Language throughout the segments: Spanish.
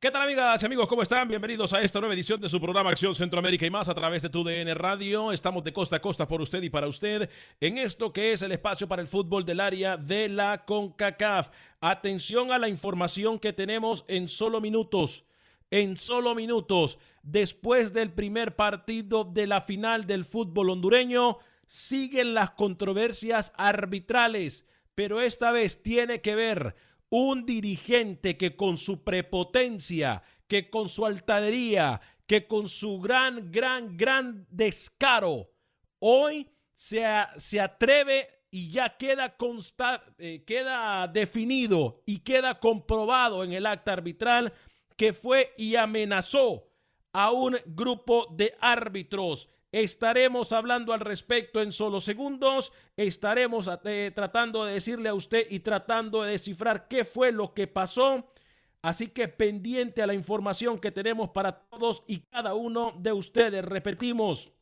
¿Qué tal amigas y amigos? ¿Cómo están? Bienvenidos a esta nueva edición de su programa Acción Centroamérica y más a través de tu DN Radio. Estamos de costa a costa por usted y para usted en esto que es el espacio para el fútbol del área de la CONCACAF. Atención a la información que tenemos en solo minutos. En solo minutos, después del primer partido de la final del fútbol hondureño, siguen las controversias arbitrales, pero esta vez tiene que ver un dirigente que con su prepotencia, que con su altanería, que con su gran, gran, gran descaro, hoy se, se atreve y ya queda, consta, eh, queda definido y queda comprobado en el acta arbitral que fue y amenazó a un grupo de árbitros Estaremos hablando al respecto en solo segundos. Estaremos eh, tratando de decirle a usted y tratando de descifrar qué fue lo que pasó. Así que pendiente a la información que tenemos para todos y cada uno de ustedes. Repetimos,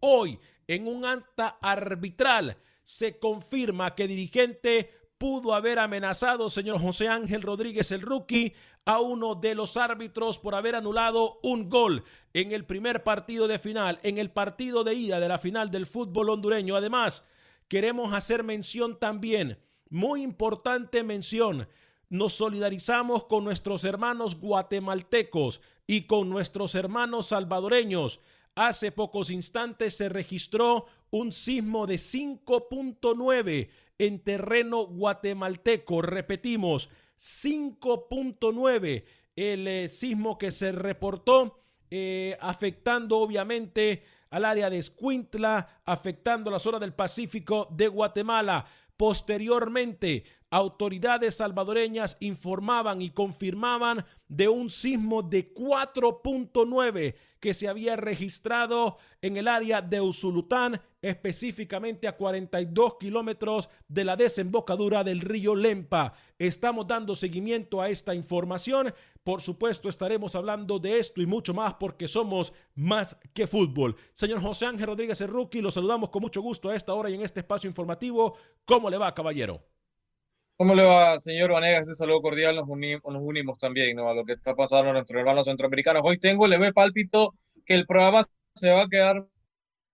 hoy en un acta arbitral se confirma que dirigente pudo haber amenazado, señor José Ángel Rodríguez, el rookie, a uno de los árbitros por haber anulado un gol en el primer partido de final, en el partido de ida de la final del fútbol hondureño. Además, queremos hacer mención también, muy importante mención, nos solidarizamos con nuestros hermanos guatemaltecos y con nuestros hermanos salvadoreños. Hace pocos instantes se registró un sismo de 5.9 en terreno guatemalteco. Repetimos, 5.9 el eh, sismo que se reportó eh, afectando obviamente al área de Escuintla, afectando la zona del Pacífico de Guatemala. Posteriormente, autoridades salvadoreñas informaban y confirmaban de un sismo de 4.9 que se había registrado en el área de Usulután, específicamente a 42 kilómetros de la desembocadura del río Lempa. Estamos dando seguimiento a esta información. Por supuesto, estaremos hablando de esto y mucho más porque somos más que fútbol. Señor José Ángel Rodríguez Rookie, lo saludamos con mucho gusto a esta hora y en este espacio informativo. ¿Cómo le va, caballero? ¿Cómo le va, señor Vanegas? Este saludo cordial. Nos, nos unimos también ¿no? a lo que está pasando en nuestros hermanos centroamericanos. Hoy tengo el leve pálpito que el programa se va a quedar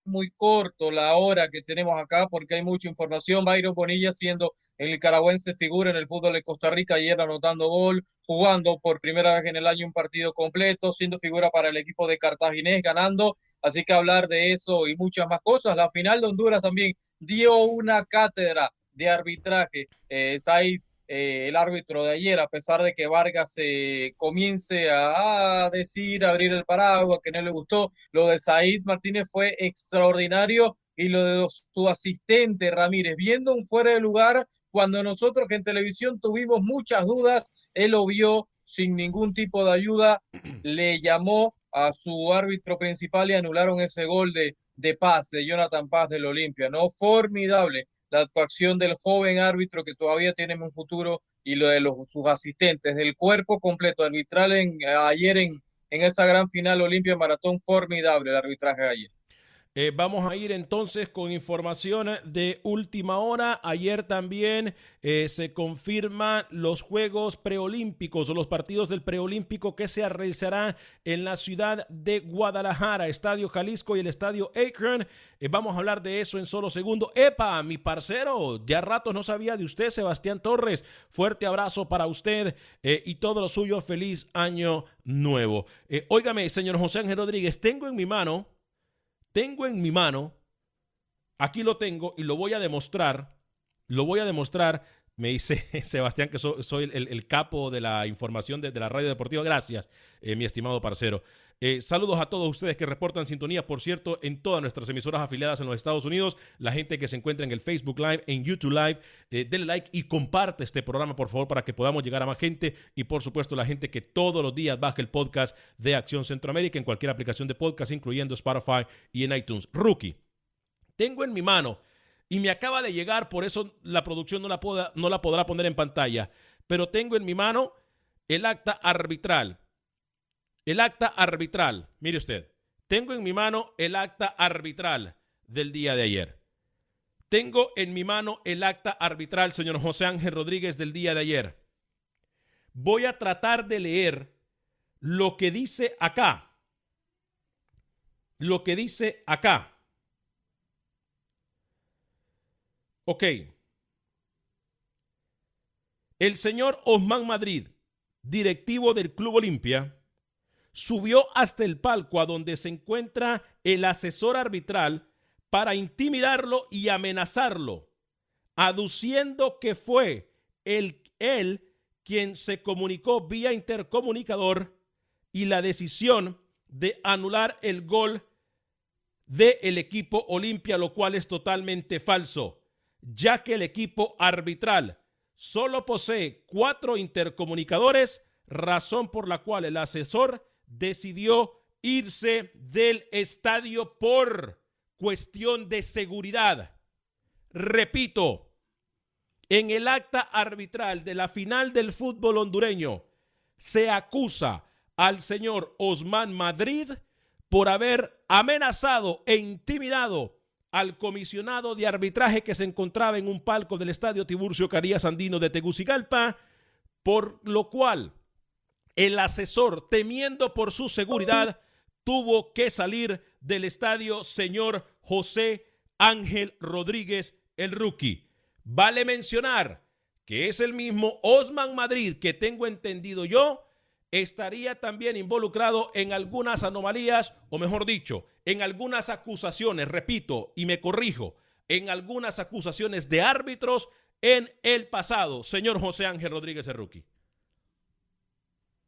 muy corto la hora que tenemos acá porque hay mucha información. Byron Bonilla siendo el nicaragüense figura en el fútbol de Costa Rica, ayer anotando gol, jugando por primera vez en el año un partido completo, siendo figura para el equipo de Cartaginés, ganando. Así que hablar de eso y muchas más cosas. La final de Honduras también dio una cátedra de arbitraje. Eh, Said, eh, el árbitro de ayer, a pesar de que Vargas se comience a, decir, abrir el paraguas, que no le gustó, lo de Said Martínez fue extraordinario y lo de su asistente Ramírez, viendo un fuera de lugar cuando nosotros que en televisión tuvimos muchas dudas, él lo vio sin ningún tipo de ayuda, le llamó a su árbitro principal y anularon ese gol de, de Paz, de Jonathan Paz del Olimpia, ¿no? Formidable la actuación del joven árbitro que todavía tiene un futuro y lo de los, sus asistentes, del cuerpo completo arbitral en, ayer en, en esa gran final Olimpia Maratón, formidable el arbitraje ayer. Eh, vamos a ir entonces con información de última hora. Ayer también eh, se confirman los Juegos Preolímpicos o los partidos del Preolímpico que se realizarán en la ciudad de Guadalajara, Estadio Jalisco y el Estadio Akron. Eh, vamos a hablar de eso en solo segundo. Epa, mi parcero, ya ratos no sabía de usted, Sebastián Torres. Fuerte abrazo para usted y todo lo suyo. Feliz año nuevo. óigame, señor José Ángel Rodríguez, tengo en mi mano tengo en mi mano, aquí lo tengo y lo voy a demostrar, lo voy a demostrar. Me dice Sebastián que soy el, capo de la información de, la radio deportiva. Gracias, eh, mi estimado parcero. Eh, saludos a todos ustedes que reportan sintonía, por cierto, en todas nuestras emisoras afiliadas en los Estados Unidos, la gente que se encuentra en el Facebook Live, en YouTube Live, eh, denle like y comparte este programa, por favor, para que podamos llegar a más gente y, por supuesto, la gente que todos los días baja el podcast de Acción Centroamérica en cualquier aplicación de podcast, incluyendo Spotify y en iTunes. Rookie, tengo en mi mano y me acaba de llegar, por eso la producción no la, no la podrá poner en pantalla, pero tengo en mi mano el acta arbitral el acta arbitral, mire usted, tengo en mi mano el acta arbitral del día de ayer. Tengo en mi mano el acta arbitral, señor José Ángel Rodríguez, del día de ayer. Voy a tratar de leer lo que dice acá. Lo que dice acá. Ok. El señor Osman Madrid, directivo del Club Olimpia, subió hasta el palco a donde se encuentra el asesor arbitral para intimidarlo y amenazarlo, aduciendo que fue él, quien se comunicó vía intercomunicador y la decisión de anular el gol del el equipo Olimpia, lo cual es totalmente falso, ya que el equipo arbitral solo posee cuatro intercomunicadores, razón por la cual el asesor decidió irse del estadio por cuestión de seguridad. Repito, en el acta arbitral de la final del fútbol hondureño se acusa al señor Osman Madrid por haber amenazado e intimidado al comisionado de arbitraje que se encontraba en un palco del estadio Tiburcio Carías Andino de Tegucigalpa, por lo cual el asesor, temiendo por su seguridad, tuvo que salir del estadio señor José Ángel Rodríguez, el rookie. Vale mencionar que es el mismo Osman Madrid que tengo entendido yo, estaría también involucrado en algunas anomalías, o mejor dicho, en algunas acusaciones, repito, y me corrijo, en algunas acusaciones de árbitros en el pasado, señor José Ángel Rodríguez, rookie.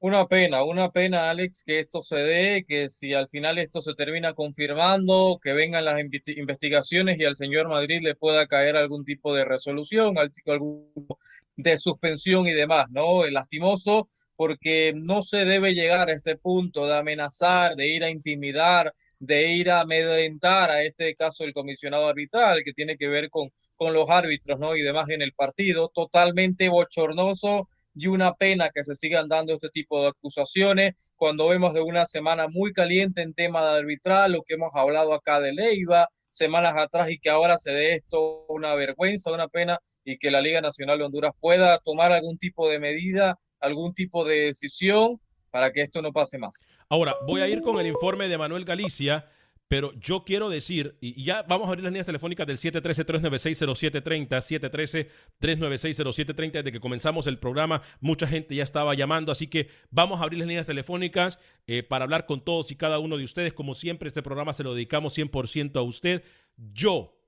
Una pena, una pena, Alex, que esto se dé, que si al final esto se termina confirmando, que vengan las investigaciones y al señor Madrid le pueda caer algún tipo de resolución, algún tipo de suspensión y demás, ¿no? Lastimoso porque no se debe llegar a este punto de amenazar, de ir a intimidar, de ir a amedrentar a este caso del comisionado arbitral que tiene que ver con, con los árbitros, ¿no? Y demás en el partido, totalmente bochornoso y una pena que se sigan dando este tipo de acusaciones cuando vemos de una semana muy caliente en tema de arbitral, lo que hemos hablado acá de Leiva semanas atrás y que ahora se dé esto una vergüenza, una pena y que la Liga Nacional de Honduras pueda tomar algún tipo de medida, algún tipo de decisión para que esto no pase más. Ahora, voy a ir con el informe de Manuel Galicia pero yo quiero decir, y ya vamos a abrir las líneas telefónicas del 713-396-0730, 713-396-0730, desde que comenzamos el programa, mucha gente ya estaba llamando, así que vamos a abrir las líneas telefónicas eh, para hablar con todos y cada uno de ustedes. Como siempre, este programa se lo dedicamos 100% a usted. Yo,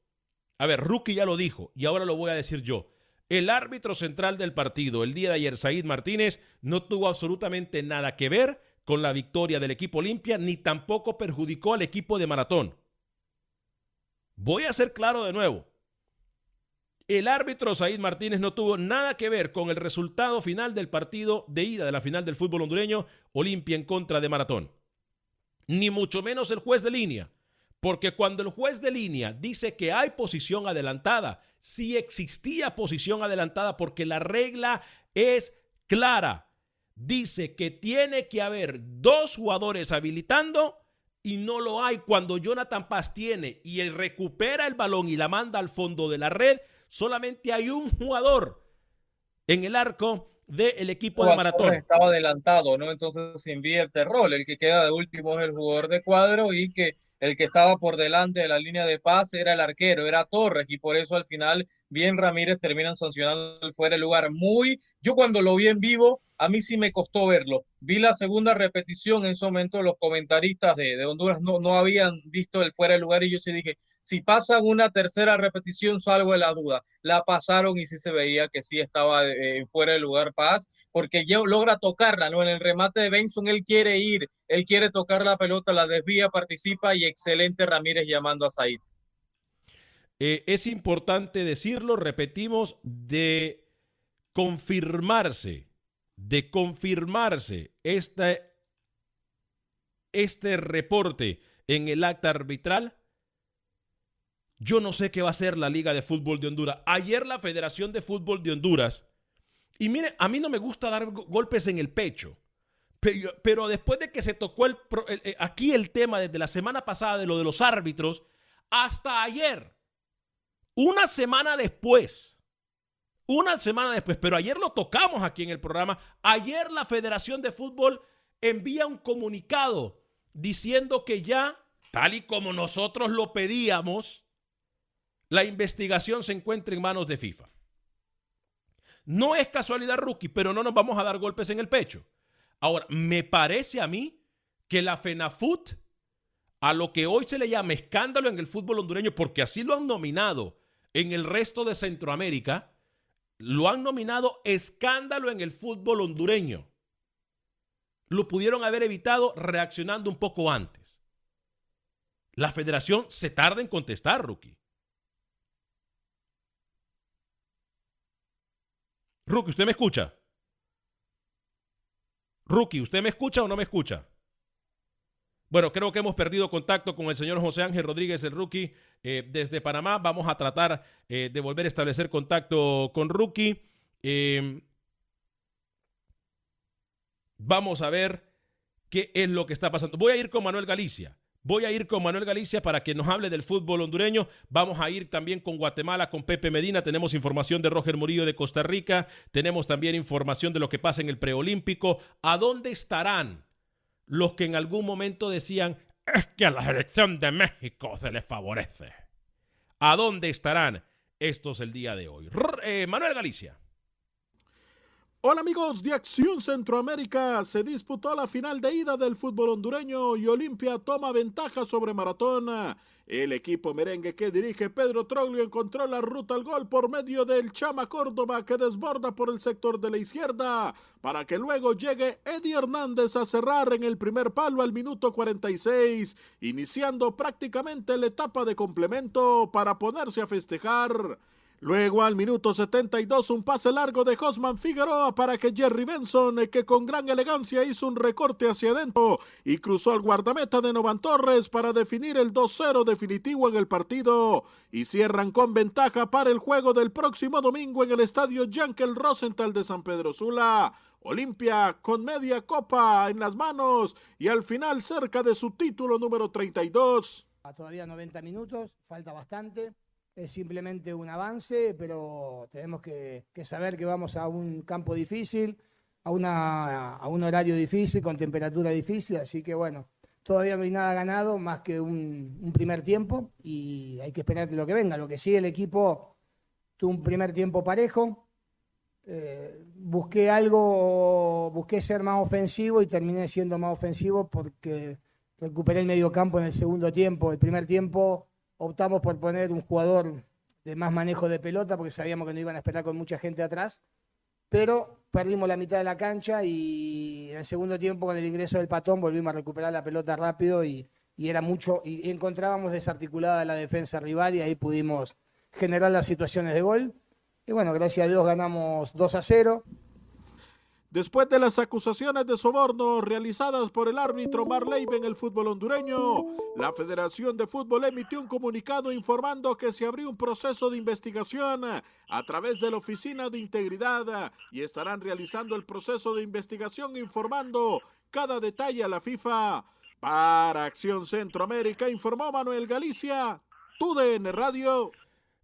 a ver, Rookie ya lo dijo, y ahora lo voy a decir yo. El árbitro central del partido el día de ayer, Said Martínez, no tuvo absolutamente nada que ver con la victoria del equipo Olimpia, ni tampoco perjudicó al equipo de Maratón. Voy a ser claro de nuevo. El árbitro Said Martínez no tuvo nada que ver con el resultado final del partido de ida de la final del fútbol hondureño, Olimpia en contra de Maratón. Ni mucho menos el juez de línea. Porque cuando el juez de línea dice que hay posición adelantada, sí existía posición adelantada porque la regla es clara. Dice que tiene que haber dos jugadores habilitando y no lo hay. Cuando Jonathan Paz tiene y él recupera el balón y la manda al fondo de la red, solamente hay un jugador en el arco del equipo de maratón. Estaba adelantado, ¿no? Entonces se invierte el rol. El que queda de último es el jugador de cuadro y que el que estaba por delante de la línea de paz era el arquero, era Torres, y por eso al final bien Ramírez terminan sancionando fuera de lugar. Muy, yo cuando lo vi en vivo, a mí sí me costó verlo. Vi la segunda repetición en ese momento, los comentaristas de, Honduras no, no habían visto el fuera de lugar y yo sí dije, si pasan una tercera repetición salgo de la duda. La pasaron y sí se veía que sí estaba eh, fuera de lugar Paz, porque logra tocarla, ¿no? En el remate de Benson él quiere ir, él quiere tocar la pelota, la desvía, participa y excelente Ramírez llamando a Said. Eh, es importante decirlo, repetimos, de confirmarse, de confirmarse este, este reporte en el acta arbitral, yo no sé qué va a hacer la Liga de Fútbol de Honduras. Ayer la Federación de Fútbol de Honduras, y mire, a mí no me gusta dar golpes en el pecho, pero, después de que se tocó el, eh, aquí el tema desde la semana pasada de lo de los árbitros, hasta ayer, una semana después, una semana después, pero ayer lo tocamos aquí en el programa, ayer la Federación de Fútbol envía un comunicado diciendo que ya, tal y como nosotros lo pedíamos, la investigación se encuentra en manos de FIFA. No es casualidad, rookie, pero no nos vamos a dar golpes en el pecho. Ahora, me parece a mí que la FENAFUT, a lo que hoy se le llama escándalo en el fútbol hondureño, porque así lo han nominado en el resto de Centroamérica, lo han nominado escándalo en el fútbol hondureño. Lo pudieron haber evitado reaccionando un poco antes. La federación se tarda en contestar, Rookie. Rookie, ¿usted me escucha? Rookie, ¿usted me escucha o no me escucha? Bueno, creo que hemos perdido contacto con el señor José Ángel Rodríguez, el rookie, eh, desde Panamá. Vamos a tratar eh, de volver a establecer contacto con rookie. Em, vamos a ver qué es lo que está pasando. Voy a ir con Manuel Galicia. Voy a ir con Manuel Galicia para que nos hable del fútbol hondureño. Vamos a ir también con Guatemala, con Pepe Medina. Tenemos información de Roger Murillo de Costa Rica. Tenemos también información de lo que pasa en el preolímpico. ¿A dónde estarán los que en algún momento decían es que a la selección de México se les favorece? ¿A dónde estarán estos el día de hoy? Eh, Manuel Galicia. Hola amigos de Acción Centroamérica, se disputó la final de ida del fútbol hondureño y Olimpia toma ventaja sobre Maratón. El equipo merengue que dirige Pedro Troglio encontró la ruta al gol por medio del Chama Córdoba que desborda por el sector de la izquierda para que luego llegue Eddie Hernández a cerrar en el primer palo al minuto 46, iniciando prácticamente la etapa de complemento para ponerse a festejar. Luego al minuto 72 un pase largo de Josman Figueroa para que Jerry Benson, eh, que con gran elegancia hizo un recorte hacia adentro y cruzó al guardameta de Novan Torres para definir el 2-0 definitivo en el partido y cierran con ventaja para el juego del próximo domingo en el estadio Yankel Rosenthal de San Pedro Sula. Olimpia con media copa en las manos y al final cerca de su título número 32. Todavía 90 minutos, falta bastante es simplemente un avance, pero tenemos que, saber que vamos a un campo difícil, a, una, a un horario difícil, con temperatura difícil, así que bueno, todavía no hay nada ganado más que un, primer tiempo y hay que esperar lo que venga. Lo que sí, el equipo tuvo un primer tiempo parejo, eh, busqué algo, busqué ser más ofensivo y terminé siendo más ofensivo porque recuperé el medio campo en el segundo tiempo. El primer tiempo optamos por poner un jugador de más manejo de pelota porque sabíamos que no iban a esperar con mucha gente atrás, pero perdimos la mitad de la cancha y en el segundo tiempo con el ingreso del patón volvimos a recuperar la pelota rápido y, y era mucho, y encontrábamos desarticulada la defensa rival y ahí pudimos generar las situaciones de gol. Y bueno, gracias a Dios ganamos 2 a 0. Después de las acusaciones de soborno realizadas por el árbitro Marleibe en el fútbol hondureño, la Federación de Fútbol emitió un comunicado informando que se abrió un proceso de investigación a través de la Oficina de Integridad y estarán realizando el proceso de investigación informando cada detalle a la FIFA. Para Acción Centroamérica informó Manuel Galicia, TUDN Radio.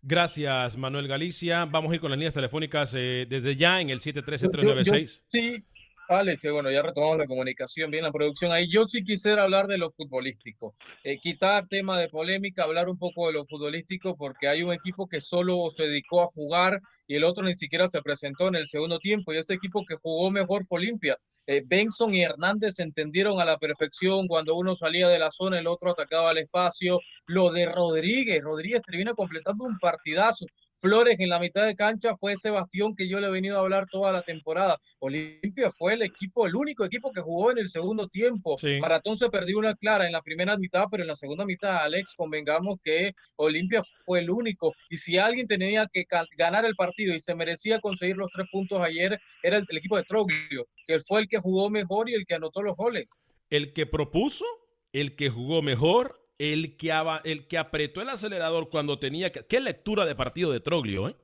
Gracias, Manuel Galicia. Vamos a ir con las líneas telefónicas eh, desde ya en el 713-396. Sí, Alex, bueno, ya retomamos la comunicación, bien la producción ahí. Yo sí quisiera hablar de lo futbolístico, eh, quitar tema de polémica, hablar un poco de lo futbolístico, porque hay un equipo que solo se dedicó a jugar y el otro ni siquiera se presentó en el segundo tiempo. Y ese equipo que jugó mejor fue Olimpia. Eh, Benson y Hernández entendieron a la perfección. Cuando uno salía de la zona, el otro atacaba al espacio. Lo de Rodríguez, Rodríguez termina completando un partidazo. Flores en la mitad de cancha fue ese bastión que yo le he venido a hablar toda la temporada. Olimpia fue el equipo, el único equipo que jugó en el segundo tiempo. Maratón se perdió una clara en la primera mitad, pero en la segunda mitad, Alex, convengamos que Olimpia fue el único. Y si alguien tenía que ganar el partido y se merecía conseguir los tres puntos ayer, era el, el equipo de Troglio, que fue el que jugó mejor y el que anotó los goles. El que propuso, el que jugó mejor el que, el que apretó el acelerador cuando tenía que... ¿Qué lectura de partido de Troglio, eh?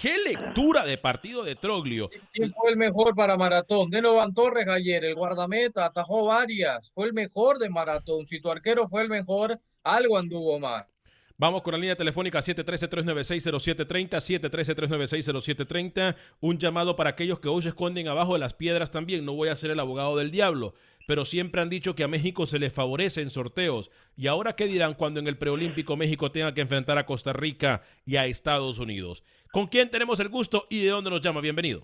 ¿Qué lectura de partido de Troglio? ¿Quién fue el mejor para Maratón? Denovan Torres ayer, el guardameta, atajó varias. Fue el mejor de Maratón. Si tu arquero fue el mejor, algo anduvo mal. Vamos con la línea telefónica 713-396-0730, 713-396-0730. Un llamado para aquellos que hoy se esconden abajo de las piedras también. No voy a ser el abogado del diablo, pero siempre han dicho que a México se le favorece en sorteos. ¿Y ahora qué dirán cuando en el preolímpico México tenga que enfrentar a Costa Rica y a Estados Unidos? ¿Con quién tenemos el gusto y de dónde nos llama? Bienvenido.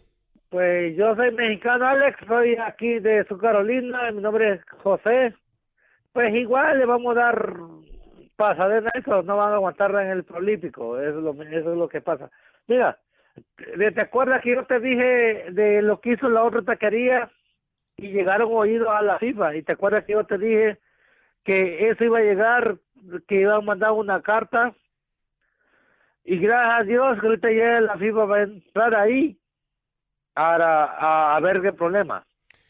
Pues yo soy mexicano, Alex, soy aquí de su Carolina, mi nombre es José. Pues igual le vamos a dar pasadena eso, no van a aguantarla en el Prolímpico, eso es lo que pasa. Mira, ¿te acuerdas que yo te dije de lo que hizo la otra taquería y llegaron oídos a la FIFA? Y te acuerdas que yo te dije que eso iba a llegar, que iban a mandar una carta y gracias a Dios que ahorita ya la FIFA va a entrar ahí a, a ver qué problema.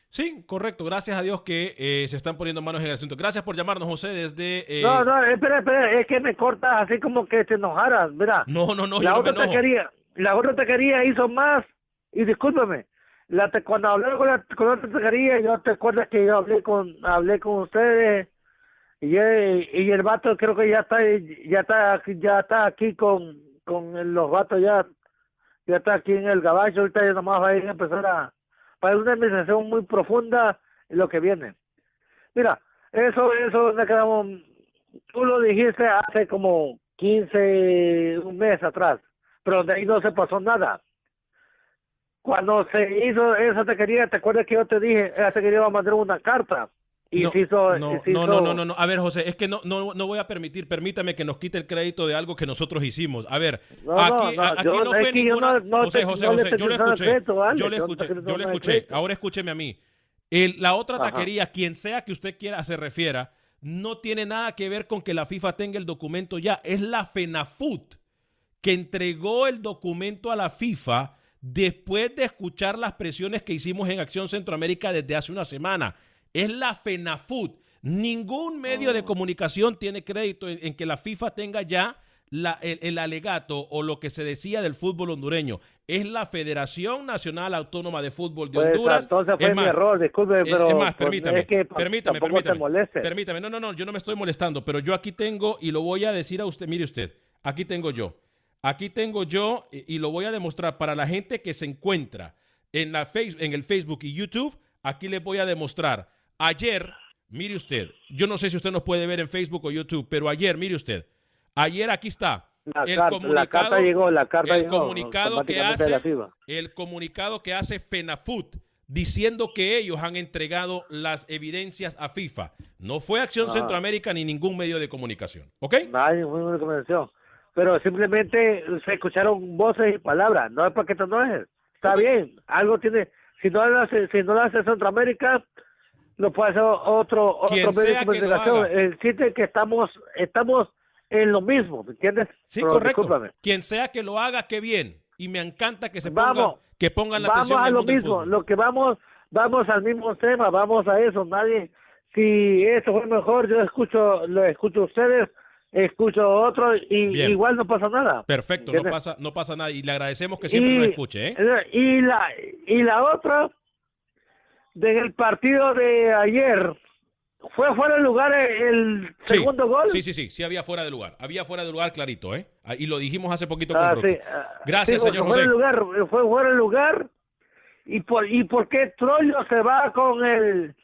Sí, correcto. Gracias a Dios que eh, se están poniendo manos en el asunto. Gracias por llamarnos, José, desde... Eh... No, no, espera, espera, es que me cortas así como que te enojaras, mira. No, no, no, la yo otra no me taquería, La otra taquería hizo más, y discúlpeme, la te, cuando hablé con la, con otra taquería, yo te acuerdas que yo hablé con, hablé con ustedes, y, y el vato creo que ya está, ya está, ya está aquí con, con los vatos ya, ya está aquí en el caballo, ahorita ya nomás va a ir a empezar a para una administración muy profunda en lo que viene. Mira, eso, eso nos quedamos, tú lo dijiste hace como 15, un mes atrás, pero de ahí no se pasó nada. Cuando se hizo esa taquería, ¿te acuerdas que yo te dije, esa taquería va a mandar una carta? Y no, se hizo, no, se hizo... no, no, no, no, A ver, José, es que no, no, no voy a permitir, permítame que nos quite el crédito de algo que nosotros hicimos. A ver, No, aquí no, a- aquí yo- no fue ninguna... José, José, José, yo le escuché, yo le escuché, yo le escuché. Ahora escúcheme a mí. El- la otra Ajá. taquería, quien sea que usted quiera se refiera, no tiene nada que ver con que la FIFA tenga el documento ya. Es la FENAFUT que entregó el documento a la FIFA después de escuchar las presiones que hicimos en Acción Centroamérica desde hace una semana. Es la FENAFUT. Ningún medio de comunicación tiene crédito en, en que la FIFA tenga ya la- el, el alegato o lo que se decía del fútbol hondureño. Es la Federación Nacional Autónoma de Fútbol de Pues, Honduras. entonces fue Es mi error, disculpe, pero es más, pues, permítame, es que pues, permítame, te permítame. molestes. Permítame, no, no, no, yo no me estoy molestando, pero yo aquí tengo y lo voy a decir a usted, mire usted, aquí tengo yo. Aquí tengo yo y, lo voy a demostrar para la gente que se encuentra en, la face, en el Facebook y YouTube. Aquí les voy a demostrar. Ayer, mire usted, yo no sé si usted nos puede ver en Facebook o YouTube, pero ayer, mire usted, ayer aquí está. La, el carta, la comunicado- carta llegó, la carta el llegó comunicado que hace FIFA. el comunicado que hace FENAFUT diciendo que ellos han entregado las evidencias a FIFA. No fue Acción Ah. Centroamérica ni ningún medio de comunicación. ¿Ok? Nadie fue una convención. Pero simplemente se escucharon voces y palabras. No es para que te enojes. Está bien. Algo tiene. Si no lo hace, si no lo hace Centroamérica, lo puede hacer otro, otro medio de comunicación. El chiste es que estamos, estamos en lo mismo, ¿me entiendes? Sí, Pero correcto. discúlpame. Quien sea que lo haga, qué bien. Y me encanta que se Vamos, pongan, que pongan la vamos atención a en el lo mismo, lo que vamos, vamos al mismo tema, vamos a eso. Nadie, si eso fue mejor, yo escucho, lo escucho a ustedes, escucho a otros y Bien. igual no pasa nada. Perfecto, no pasa, no pasa nada. Y le agradecemos que siempre y, nos escuche, ¿eh? y la y la otra del partido de ayer fue fuera de lugar el Sí, segundo gol. Sí, sí, sí, sí había fuera de lugar. Había fuera de lugar clarito, ¿eh? Ah, Y lo dijimos hace poquito con Ah, sí, ah, Gracias, sí, señor fue fuera José. de lugar, fue fuera de lugar. ¿Y por, y por qué Troyo se va con el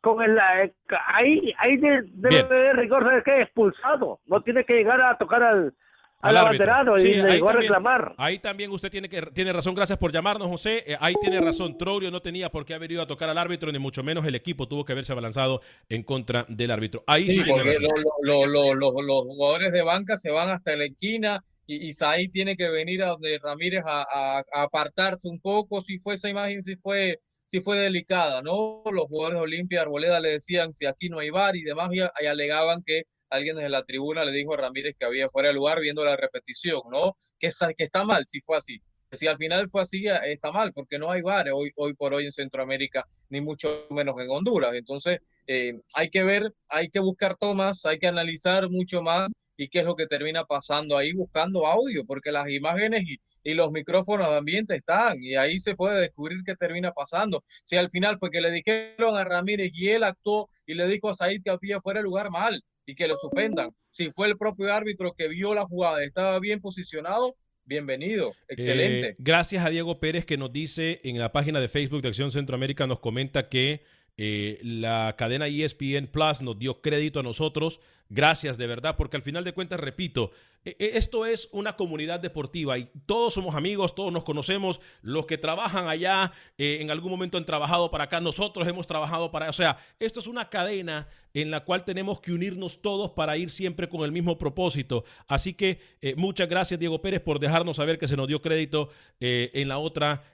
con el eh, ahí ahí de- debe haber rigor ¿sabes qué? expulsado no tiene que llegar a tocar al al, abanderado Sí, y le llegó a reclamar Ahí también usted tiene que tiene razón. Gracias por llamarnos, José. Eh, ahí tiene razón. Troglio no tenía por qué haber ido a tocar al árbitro, ni mucho menos el equipo tuvo que haberse abalanzado en contra del árbitro. Ahí sí, Sí, tiene porque razón. lo- lo- lo- lo- lo- los jugadores de banca se van hasta la esquina y Isaí tiene que venir a donde Ramírez a, a- a apartarse un poco. Si fue esa imagen, si fue, si fue delicada, ¿no? Los jugadores de Olimpia Arboleda le decían si aquí no hay bar y demás, y, alegaban que alguien desde la tribuna le dijo a Ramírez que había fuera de lugar viendo la repetición, ¿no? Que, que está mal si fue así. Si al final fue así, eh, está mal, porque no hay bares hoy, hoy por hoy en Centroamérica, ni mucho menos en Honduras. Entonces, eh, hay que ver, hay que buscar tomas, hay que analizar mucho más y qué es lo que termina pasando ahí buscando audio, porque las imágenes y, y los micrófonos de ambiente están y ahí se puede descubrir qué termina pasando. Si al final fue que le dijeron a Ramírez y él actuó y le dijo a Said que había fuera de lugar mal y que lo suspendan. Si fue el propio árbitro que vio la jugada y estaba bien posicionado, bienvenido, excelente. Eh, gracias a Diego Pérez que nos dice en la página de Facebook de Acción Centroamérica, nos comenta que eh, la cadena ESPN Plus nos dio crédito a nosotros. Gracias de verdad, porque al final de cuentas, repito, eh, eh, esto es una comunidad deportiva y todos somos amigos, todos nos conocemos, los que trabajan allá eh, en algún momento han trabajado para acá, nosotros hemos trabajado para, o sea, esto es una cadena en la cual tenemos que unirnos todos para ir siempre con el mismo propósito. Así que eh, muchas gracias Diego Pérez por dejarnos saber que se nos dio crédito eh, en la otra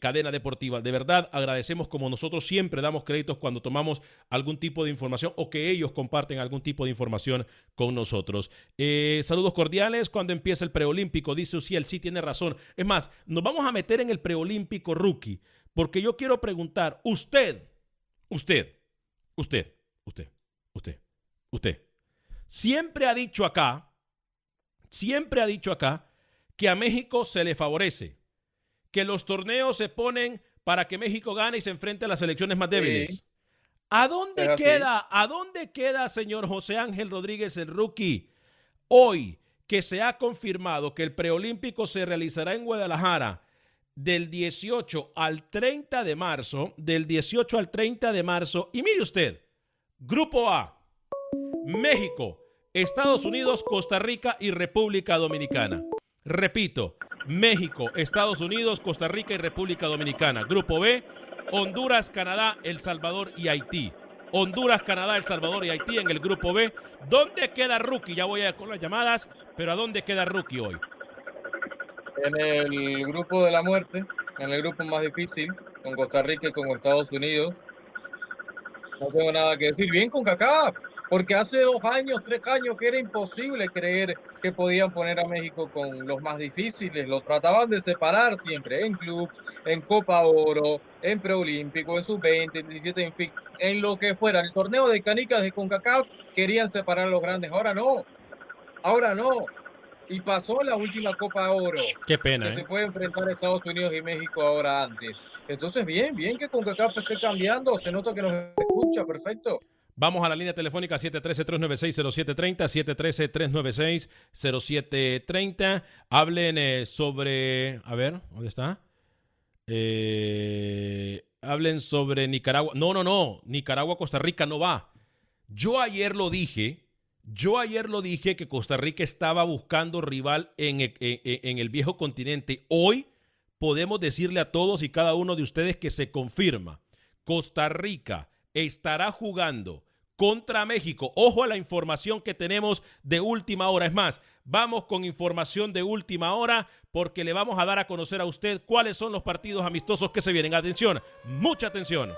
cadena deportiva. De verdad agradecemos como nosotros siempre damos créditos cuando tomamos algún tipo de información o que ellos comparten algún tipo de información con nosotros. Eh, saludos cordiales cuando empieza el preolímpico, dice Uciel, sí tiene razón. Es más, nos vamos a meter en el preolímpico rookie porque yo quiero preguntar, usted, usted, usted, usted, usted, usted, siempre ha dicho acá, siempre ha dicho acá que a México se le favorece, que los torneos se ponen para que México gane y se enfrente a las selecciones más débiles. Sí. ¿A dónde queda, a dónde queda, señor José Ángel Rodríguez, el rookie, hoy que se ha confirmado que el preolímpico se realizará en Guadalajara del 18 al 30 de marzo, del 18 al 30 de marzo, y mire usted, Grupo A, México, Estados Unidos, Costa Rica y República Dominicana. Repito, México, Estados Unidos, Costa Rica y República Dominicana. Grupo B, Honduras, Canadá, El Salvador y Haití. Honduras, Canadá, El Salvador y Haití en el grupo B. ¿Dónde queda Rookie? Ya voy a con las llamadas, pero ¿a dónde queda Rookie hoy? En el grupo de la muerte, en el grupo más difícil, con Costa Rica y con Estados Unidos. No tengo nada que decir. Bien con Kaká, porque hace dos años, tres años que era imposible creer que podían poner a México con los más difíciles. Lo trataban de separar siempre en clubs, en Copa Oro, en Preolímpico, en Sub-20, en 17, en fin, en lo que fuera. El torneo de canicas de CONCACAF querían separar a los grandes. Ahora no. Ahora no. Y pasó la última Copa Oro Qué pena, que se ¿eh? puede enfrentar a Estados Unidos y México ahora antes. Entonces, bien, bien que CONCACAF esté cambiando, se nota que nos escucha, perfecto. Vamos a la línea telefónica 713-396-0730, 713-396-0730. Hablen eh, sobre... A ver, ¿dónde está? Eh, hablen sobre Nicaragua. No, no, no. Nicaragua, Costa Rica no va. Yo ayer lo dije. Yo ayer lo dije que Costa Rica estaba buscando rival en, e- en- en- en el viejo continente. Hoy podemos decirle a todos y cada uno de ustedes que se confirma. Costa Rica estará jugando contra México. Ojo a la información que tenemos de última hora. Es más, vamos con información de última hora porque le vamos a dar a conocer a usted cuáles son los partidos amistosos que se vienen. Atención, mucha atención.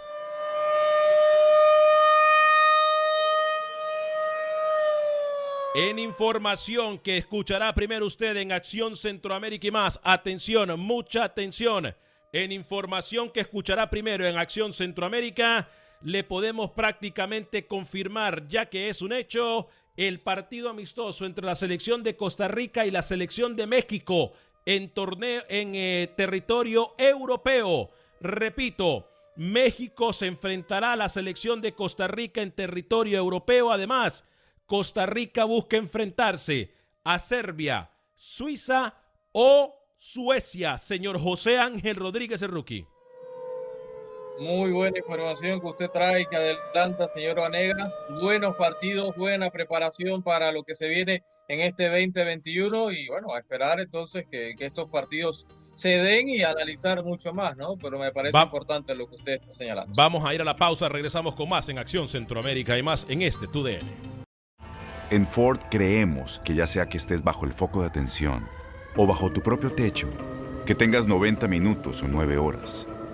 En información que escuchará primero usted en Acción Centroamérica y más, atención, mucha atención. En información que escuchará primero en Acción Centroamérica, le podemos prácticamente confirmar, ya que es un hecho, el partido amistoso entre la selección de Costa Rica y la selección de México en torneo en eh, territorio europeo. Repito, México se enfrentará a la selección de Costa Rica en territorio europeo. Además, Costa Rica busca enfrentarse a Serbia, Suiza o Suecia. Señor José Ángel Rodríguez, rookie. Muy buena información que usted trae, que adelanta, señor Vanegas. Buenos partidos, buena preparación para lo que se viene en este 2021 y bueno, a esperar entonces que, estos partidos se den y analizar mucho más, ¿no? Pero me parece importante lo que usted está señalando. Vamos a ir a la pausa, regresamos con más en Acción Centroamérica y más en este TUDN. En Ford creemos que ya sea que estés bajo el foco de atención o bajo tu propio techo, que tengas 90 minutos o 9 horas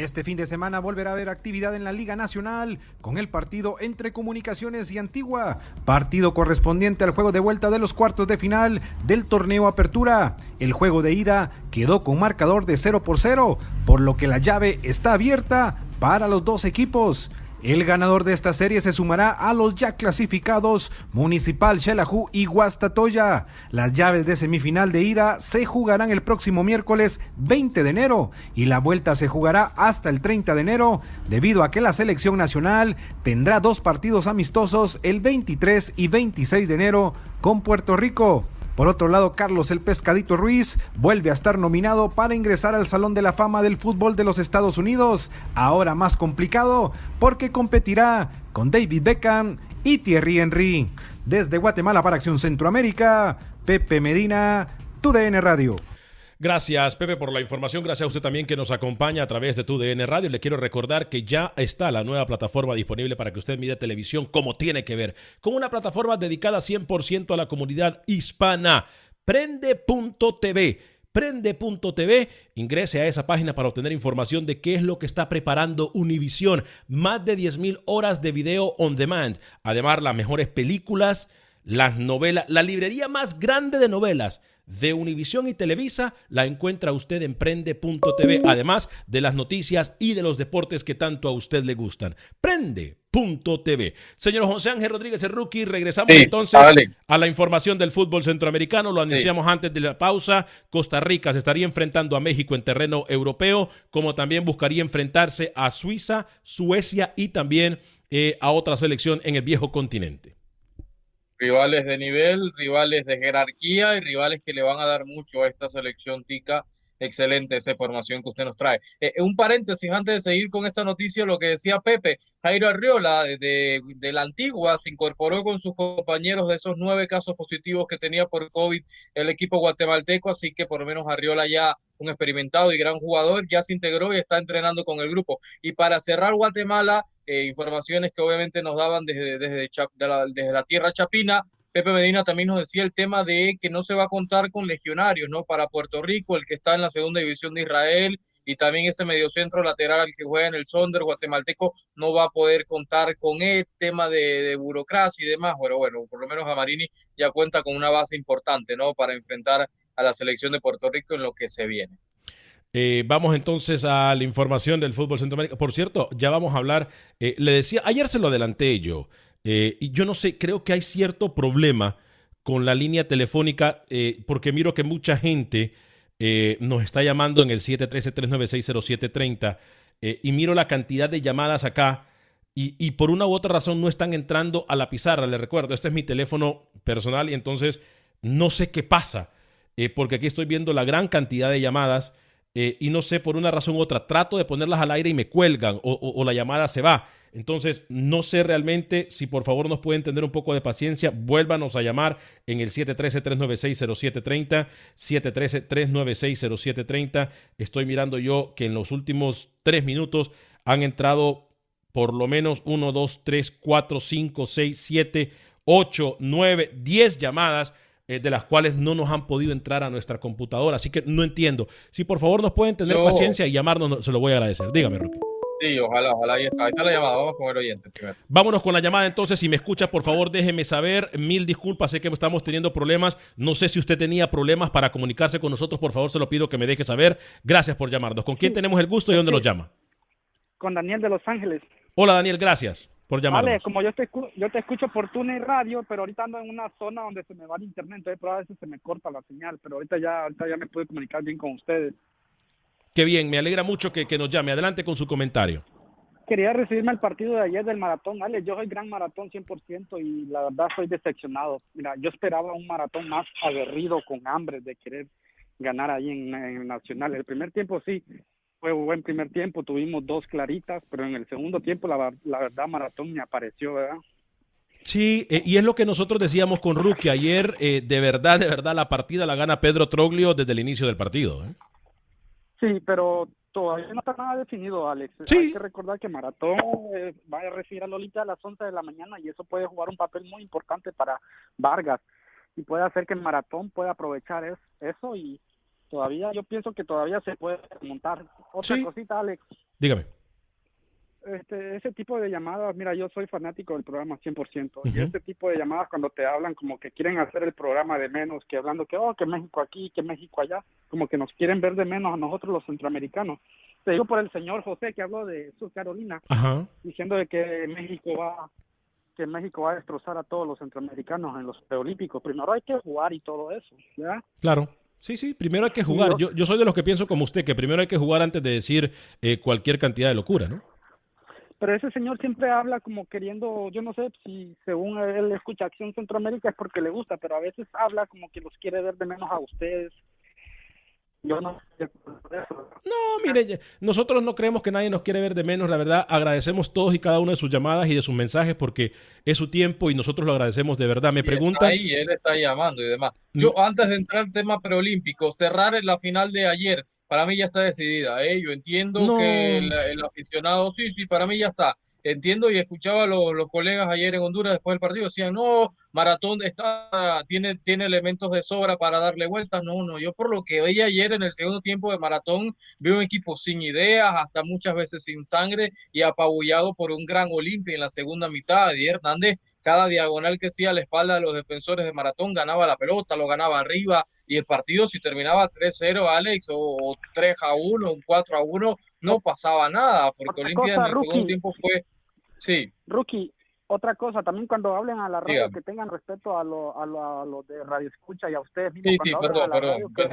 Este fin de semana volverá a haber actividad en la Liga Nacional con el partido entre Comunicaciones y Antigua, partido correspondiente al juego de vuelta de los cuartos de final del torneo Apertura. El juego de ida quedó con marcador de 0 por 0, por lo que la llave está abierta para los dos equipos. El ganador de esta serie se sumará a los ya clasificados Municipal Xelajú y Guastatoya. Las llaves de semifinal de ida se jugarán el próximo miércoles 20 de enero y la vuelta se jugará hasta el 30 de enero debido a que la selección nacional tendrá dos partidos amistosos el 23 y 26 de enero con Puerto Rico. Por otro lado, Carlos el Pescadito Ruiz vuelve a estar nominado para ingresar al Salón de la Fama del Fútbol de los Estados Unidos, ahora más complicado porque competirá con David Beckham y Thierry Henry. Desde Guatemala para Acción Centroamérica, Pepe Medina, TUDN Radio. Gracias, Pepe, por la información. Gracias a usted también que nos acompaña a través de tu DN Radio. Le quiero recordar que ya está la nueva plataforma disponible para que usted mire televisión como tiene que ver, con una plataforma dedicada 100% a la comunidad hispana. Prende.tv. Prende.tv, ingrese a esa página para obtener información de qué es lo que está preparando Univision. Más de 10.000 horas de video on demand. Además, las mejores películas, las novelas, la librería más grande de novelas de Univisión y Televisa la encuentra usted en prende.tv, además de las noticias y de los deportes que tanto a usted le gustan. Prende.tv. Señor José Ángel Rodríguez, el rookie, regresamos entonces a la información del fútbol centroamericano. Lo anunciamos antes de la pausa. Costa Rica se estaría enfrentando a México en terreno europeo, como también buscaría enfrentarse a Suiza, Suecia y también eh, a otra selección en el viejo continente rivales de nivel, rivales de jerarquía y rivales que le van a dar mucho a esta selección tica Excelente esa información que usted nos trae. Eh, un paréntesis antes de seguir con esta noticia, lo que decía Pepe, Jairo Arriola de, de, la antigua se incorporó con sus compañeros de esos nueve casos positivos que tenía por COVID el equipo guatemalteco, así que por lo menos Arriola ya un experimentado y gran jugador, ya se integró y está entrenando con el grupo. Y para cerrar Guatemala, eh, informaciones que obviamente nos daban desde, desde, desde la tierra chapina, Pepe Medina también nos decía el tema de que no se va a contar con legionarios, ¿no? Para Puerto Rico, el que está en la segunda división de Israel y también ese mediocentro lateral al que juega en el Sonder guatemalteco no va a poder contar con el tema de, burocracia y demás. Pero bueno, por lo menos Amarini ya cuenta con una base importante, ¿no? Para enfrentar a la selección de Puerto Rico en lo que se viene. Eh, vamos entonces a la información del fútbol centroamericano. Por cierto, ya vamos a hablar. Eh, le decía, ayer se lo adelanté yo. Eh, y yo no sé, creo que hay cierto problema con la línea telefónica eh, porque miro que mucha gente eh, nos está llamando en el 713-396-0730 y miro la cantidad de llamadas acá y, y, por una u otra razón no están entrando a la pizarra. Le recuerdo, este es mi teléfono personal y entonces no sé qué pasa porque aquí estoy viendo la gran cantidad de llamadas eh, y no sé, por una razón u otra, trato de ponerlas al aire y me cuelgan o, o, la llamada se va. Entonces, no sé realmente si por favor nos pueden tener un poco de paciencia. Vuélvanos a llamar en el 713-396-0730. 713-396-0730. Estoy mirando yo que en los últimos tres minutos han entrado por lo menos 1, 2, 3, 4, 5, 6, 7, 8, 9, 10 llamadas eh, de las cuales no nos han podido entrar a nuestra computadora. Así que no entiendo. Si por favor nos pueden tener paciencia y llamarnos, se lo voy a agradecer. Dígame, Roque. Sí, ojalá, ojalá. Ahí está, ahí está la llamada. Vamos con el oyente primero. Vámonos con la llamada entonces. Si me escucha, por favor, déjeme saber. Mil disculpas, sé que estamos teniendo problemas. No sé si usted tenía problemas para comunicarse con nosotros. Por favor, se lo pido que me deje saber. Gracias por llamarnos. ¿Con quién tenemos el gusto y dónde nos llama? Con Daniel de Los Ángeles. Hola, Daniel, gracias por llamarnos. Vale, como yo te, yo te escucho por Tune Radio, pero ahorita ando en una zona donde se me va el internet, entonces a veces se me corta la señal, pero ahorita ya, ahorita ya me pude comunicar bien con ustedes. Qué bien, me alegra mucho que, que nos llame. Adelante con su comentario. Quería recibirme el partido de ayer del maratón. Ale, yo soy gran maratón 100% y la verdad soy decepcionado. Mira, yo esperaba un maratón más aguerrido, con hambre de querer ganar ahí en, en Nacional. El primer tiempo sí, fue un buen primer tiempo, tuvimos dos claritas, pero en el segundo tiempo la, la verdad Maratón me apareció, ¿verdad? Sí, eh, y es lo que nosotros decíamos con Rookie ayer, eh, de verdad, de verdad la partida la gana Pedro Troglio desde el inicio del partido. ¿eh? Sí, pero todavía no está nada definido, Alex. Hay que recordar que Maratón va a recibir a Lolita a las 11 de la mañana y eso puede jugar un papel muy importante para Vargas y puede hacer que el Maratón pueda aprovechar eso y todavía yo pienso que todavía se puede montar. Otra cosita, Alex. Dígame. Este, ese tipo de llamadas, mira, yo soy fanático del programa 100%, y este tipo de llamadas cuando te hablan como que quieren hacer el programa de menos, que hablando que, oh, que México aquí, que México allá, como que nos quieren ver de menos a nosotros los centroamericanos. Te digo por el señor José que habló de Sur Carolina, diciendo de que México va que México va a destrozar a todos los centroamericanos en los preolímpicos. Primero hay que jugar y todo eso, ¿ya? Claro. Sí, sí, primero hay que jugar. Yo, yo soy de los que pienso como usted, que primero hay que jugar antes de decir eh, cualquier cantidad de locura, ¿no? Pero ese señor siempre habla como queriendo, yo no sé si según él escucha Acción Centroamérica es porque le gusta, pero a veces habla como que los quiere ver de menos a ustedes, yo no No, mire, nosotros no creemos que nadie nos quiere ver de menos, la verdad, agradecemos todos y cada una de sus llamadas y de sus mensajes porque es su tiempo y nosotros lo agradecemos de verdad. Me pregunta Ahí él está llamando y demás. Yo mm. antes de entrar al tema preolímpico, cerrar en la final de ayer, para mí ya está decidida, ¿eh? Yo entiendo que el aficionado, sí, sí, para mí ya está entiendo y escuchaba a los, colegas ayer en Honduras después del partido, decían, no, Maratón está, tiene, tiene elementos de sobra para darle vueltas. No, no, yo por lo que veía ayer en el segundo tiempo de Maratón, veo un equipo sin ideas, hasta muchas veces sin sangre y apabullado por un gran Olimpia en la segunda mitad. Y Hernández, cada diagonal que hacía a la espalda de los defensores de Maratón, ganaba la pelota, lo ganaba arriba y el partido si terminaba 3-0, Alex, o, 3-1, un 4-1, no pasaba nada, porque Olimpia en el segundo tiempo fue Sí. Rookie, otra cosa, también cuando hablen a la radio, que tengan respeto a los a lo, a lo de Radio Escucha y a ustedes mismos. Sí, sí, perdón, perdón. que, no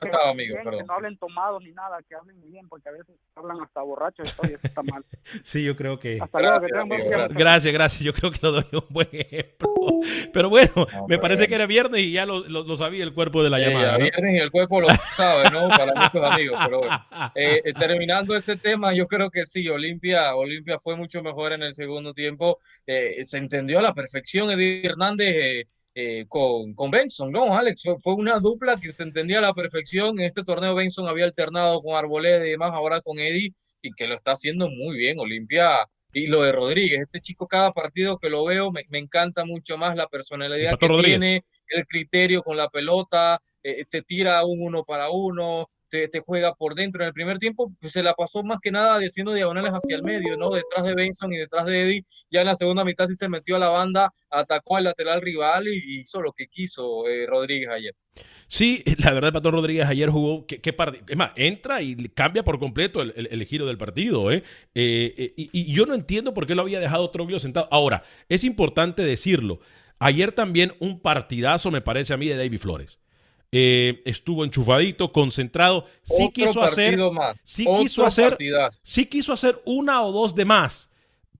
estaba, amigo, perdón. Que no hablen tomados ni nada, que hablen bien, porque a veces hablan hasta borrachos y eso está mal. sí, yo creo que. Hasta luego, que buen gracias. gracias, gracias. Yo creo que lo doy un buen ejemplo. Pero bueno, me parece que era viernes y ya lo, lo, sabía el cuerpo de la llamada. ¿no? Viernes y el cuerpo lo sabe, ¿no? Para muchos amigos. Pero bueno. Eh, eh, terminando ese tema, yo creo que sí, Olimpia, Olimpia fue mucho mejor en el segundo tiempo. Eh, se entendió a la perfección Eddie Hernández eh, eh, con, con Benson, ¿no, Alex? Fue, una dupla que se entendía a la perfección. En este torneo Benson había alternado con Arboleda y demás, ahora con Eddie, y que lo está haciendo muy bien. Olimpia y lo de Rodríguez, este chico cada partido que lo veo me, encanta mucho más la personalidad que tiene, el criterio con la pelota, eh, te tira un uno para uno, te, juega por dentro. En el primer tiempo pues, se la pasó más que nada haciendo diagonales hacia el medio, ¿no? Detrás de Benson y detrás de Eddie. Ya en la segunda mitad sí se metió a la banda, atacó al lateral rival y, hizo lo que quiso eh, Rodríguez ayer. Sí, la verdad, el Patrón Rodríguez ayer jugó. ¿qué, qué es más, entra y cambia por completo el, giro del partido. ¿eh? Eh, eh, y, yo no entiendo por qué lo había dejado Troglio sentado. Ahora, es importante decirlo. Ayer también un partidazo, me parece a mí, de David Flores. Eh, estuvo enchufadito, concentrado. Sí quiso hacer, sí quiso hacer, sí quiso hacer una o dos de más.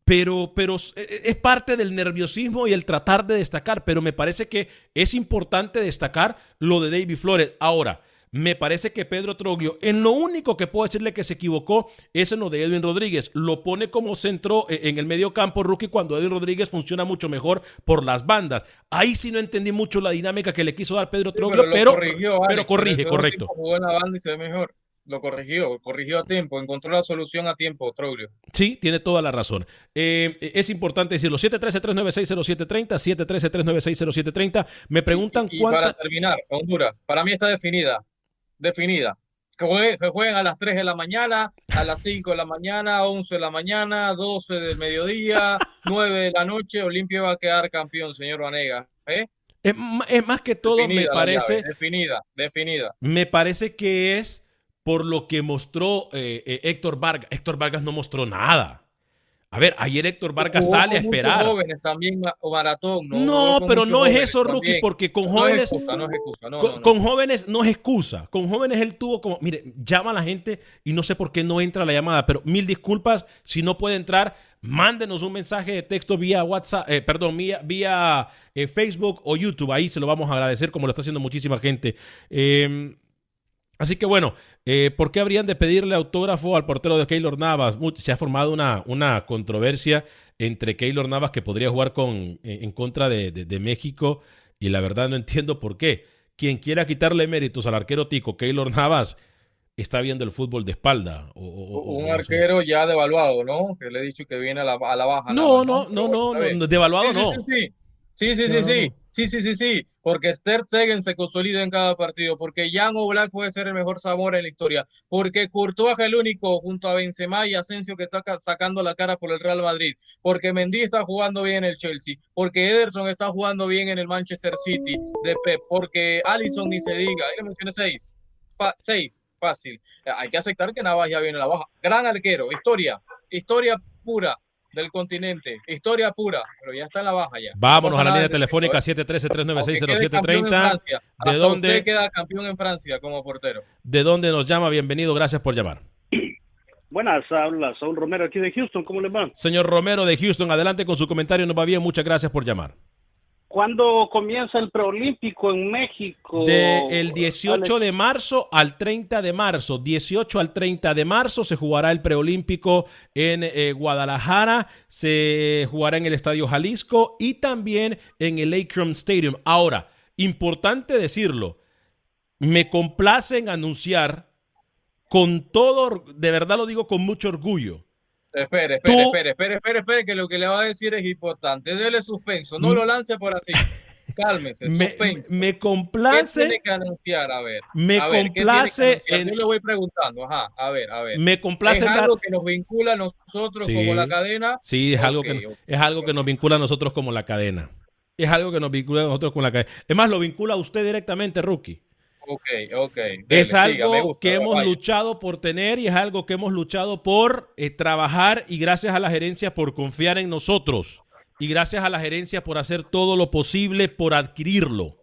Pero, pero es parte del nerviosismo y el tratar de destacar. Pero me parece que es importante destacar lo de David Flores. Ahora, me parece que Pedro Troglio, en lo único que puedo decirle que se equivocó es en lo de Edwin Rodríguez. Lo pone como centro eh, en el medio campo rookie cuando Edwin Rodríguez funciona mucho mejor por las bandas. Ahí sí no entendí mucho la dinámica que le quiso dar Pedro Troglio, pero, pero, corrige, correcto. Jugó en la banda y se ve mejor lo corrigió, corrigió a tiempo, encontró la solución a tiempo, Troglio. Sí, tiene toda la razón. Eh, es importante decirlo, 713-396-0730, 713-396-0730. Me preguntan y, y para terminar, Honduras, para mí está definida, definida. Que, jueguen a las 3 de la mañana, a las 5 de la mañana, 11 de la mañana, 12 del mediodía, 9 de la noche, Olimpia va a quedar campeón, señor Vanega. ¿eh? Es, es, más que todo, definida me parece... Llave, definida, definida. Me parece que es por lo que mostró eh, eh, Héctor Vargas. Héctor Vargas no mostró nada. A ver, ayer Héctor Vargas sale a esperar. jóvenes también o maratón. No, no pero no es eso, Rookie, porque con jóvenes. No es excusa, no es excusa. No, con, con, jóvenes no es excusa. Con jóvenes él tuvo como. Mire, llama a la gente y no sé por qué no entra la llamada, pero mil disculpas. Si no puede entrar, mándenos un mensaje de texto vía WhatsApp, eh, perdón, vía, vía eh, Facebook o YouTube. Ahí se lo vamos a agradecer, como lo está haciendo muchísima gente. Eh, Así que bueno, eh, ¿por qué habrían de pedirle autógrafo al portero de Keylor Navas? Se ha formado una, una controversia entre Keylor Navas que podría jugar con, en contra de, de, de, México y la verdad no entiendo por qué. Quien quiera quitarle méritos al arquero tico Keylor Navas está viendo el fútbol de espalda. O, o, un arquero ya devaluado, ¿no? Que le he dicho que viene a la, a la baja. No, no, no, no, no, no, devaluado sí, no. Sí, sí, sí, sí, sí, sí. Sí, sí, sí, porque Ter Stegen se consolida en cada partido, porque Jan Oblak puede ser el mejor sabor en la historia, porque Courtois es el único junto a Benzema y Asensio que está sacando la cara por el Real Madrid, porque Mendy está jugando bien en el Chelsea, porque Ederson está jugando bien en el Manchester City de Pep, porque Allison ni se diga, ahí le mencioné seis, Fa seis, fácil. Hay que aceptar que Navas ya viene a la baja. Gran arquero, historia, historia pura del continente. Historia pura, pero ya está en la baja ya. Vámonos no a la línea telefónica 713-396-0730. ¿De dónde usted queda campeón en Francia como portero? ¿De dónde nos llama? Bienvenido, gracias por llamar. Buenas, habla Saúl Romero aquí de Houston, ¿cómo le va? Señor Romero de Houston, adelante con su comentario, nos va bien, muchas gracias por llamar. ¿Cuándo comienza el preolímpico en México? De el 18 de marzo al 30 de marzo. 18 al 30 de marzo se jugará el preolímpico en eh, Guadalajara. Se jugará en el Estadio Jalisco y también en el Akron Stadium. Ahora, importante decirlo, me complace en anunciar con todo, de verdad lo digo con mucho orgullo, Espere, espere, espere, espere, espere, espere, que lo que le va a decir es importante. Dele suspenso, no lo lance por así. Cálmese, suspenso. Me, me complace. ¿Qué tiene que anunciar? A ver. Me a ver, complace. En... Yo le voy preguntando, ajá, a ver, a ver. Me complace. Es algo que nos vincula a nosotros sí, como la cadena. Sí, es okay, algo, que, okay, es algo que nos vincula a nosotros como la cadena. Es algo que nos vincula a nosotros con la cadena. Es más, lo vincula a usted directamente, Rookie. Ok, ok. Dele, es algo siga, gusta, que hemos vaya. luchado por tener y es algo que hemos luchado por eh, trabajar y gracias a la gerencia por confiar en nosotros y gracias a la gerencia por hacer todo lo posible por adquirirlo.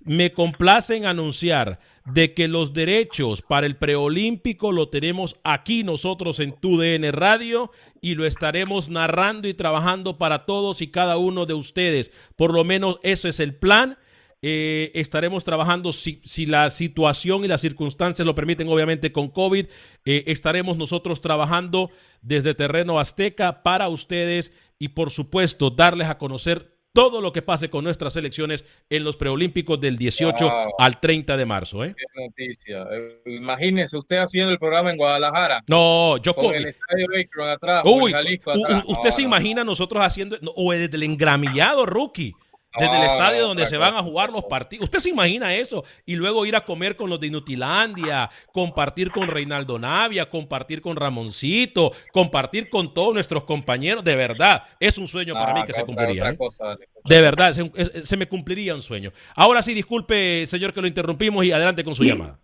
Me complace en anunciar de que los derechos para el preolímpico lo tenemos aquí nosotros en TUDN Radio y lo estaremos narrando y trabajando para todos y cada uno de ustedes. Por lo menos ese es el plan eh, estaremos trabajando si, si, la situación y las circunstancias lo permiten, obviamente con COVID, eh, estaremos nosotros trabajando desde terreno azteca para ustedes y por supuesto darles a conocer todo lo que pase con nuestras selecciones en los preolímpicos del 18 wow. al 30 de marzo. ¿eh? Qué noticia. Imagínese usted haciendo el programa en Guadalajara. No, yo con el estadio Akron atrás, Uy, Jalisco atrás. Usted no, se no. imagina nosotros haciendo, o desde el engramillado, rookie desde el estadio donde se van a jugar los partidos. ¿Usted se imagina eso? Y luego ir a comer con los de Inutilandia, compartir con Reinaldo Navia, compartir con Ramoncito, compartir con todos nuestros compañeros. De verdad, es un sueño para mí que se cumpliría. ¿eh? Cosa, de verdad, se, se, me cumpliría un sueño. Ahora sí, disculpe, señor, que lo interrumpimos y adelante con su sí. llamada.